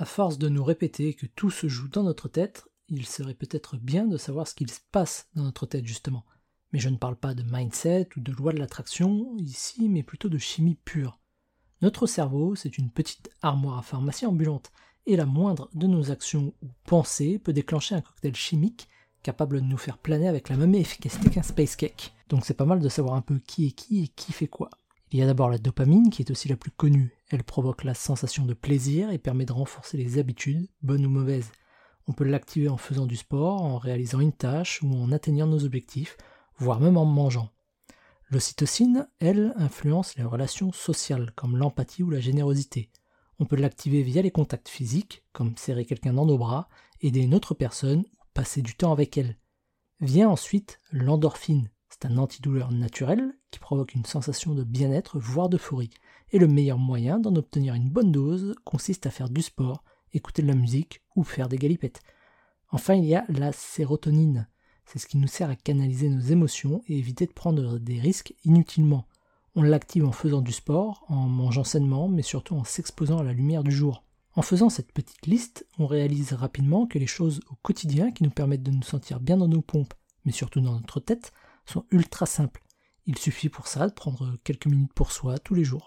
À force de nous répéter que tout se joue dans notre tête, il serait peut-être bien de savoir ce qu'il se passe dans notre tête justement. Mais je ne parle pas de mindset ou de loi de l'attraction ici, mais plutôt de chimie pure. Notre cerveau, c'est une petite armoire à pharmacie ambulante, et la moindre de nos actions ou pensées peut déclencher un cocktail chimique capable de nous faire planer avec la même efficacité qu'un space cake. Donc c'est pas mal de savoir un peu qui est qui et qui fait quoi. Il y a d'abord la dopamine qui est aussi la plus connue. Elle provoque la sensation de plaisir et permet de renforcer les habitudes, bonnes ou mauvaises. On peut l'activer en faisant du sport, en réalisant une tâche ou en atteignant nos objectifs, voire même en mangeant. L'ocytocine, elle, influence les relations sociales, comme l'empathie ou la générosité. On peut l'activer via les contacts physiques, comme serrer quelqu'un dans nos bras, aider une autre personne ou passer du temps avec elle. Vient ensuite l'endorphine. C'est un antidouleur naturel qui provoque une sensation de bien-être, voire d'euphorie. Et le meilleur moyen d'en obtenir une bonne dose consiste à faire du sport, écouter de la musique ou faire des galipettes. Enfin, il y a la sérotonine. C'est ce qui nous sert à canaliser nos émotions et éviter de prendre des risques inutilement. On l'active en faisant du sport, en mangeant sainement, mais surtout en s'exposant à la lumière du jour. En faisant cette petite liste, on réalise rapidement que les choses au quotidien qui nous permettent de nous sentir bien dans nos pompes, mais surtout dans notre tête, sont ultra simples. Il suffit pour ça de prendre quelques minutes pour soi tous les jours.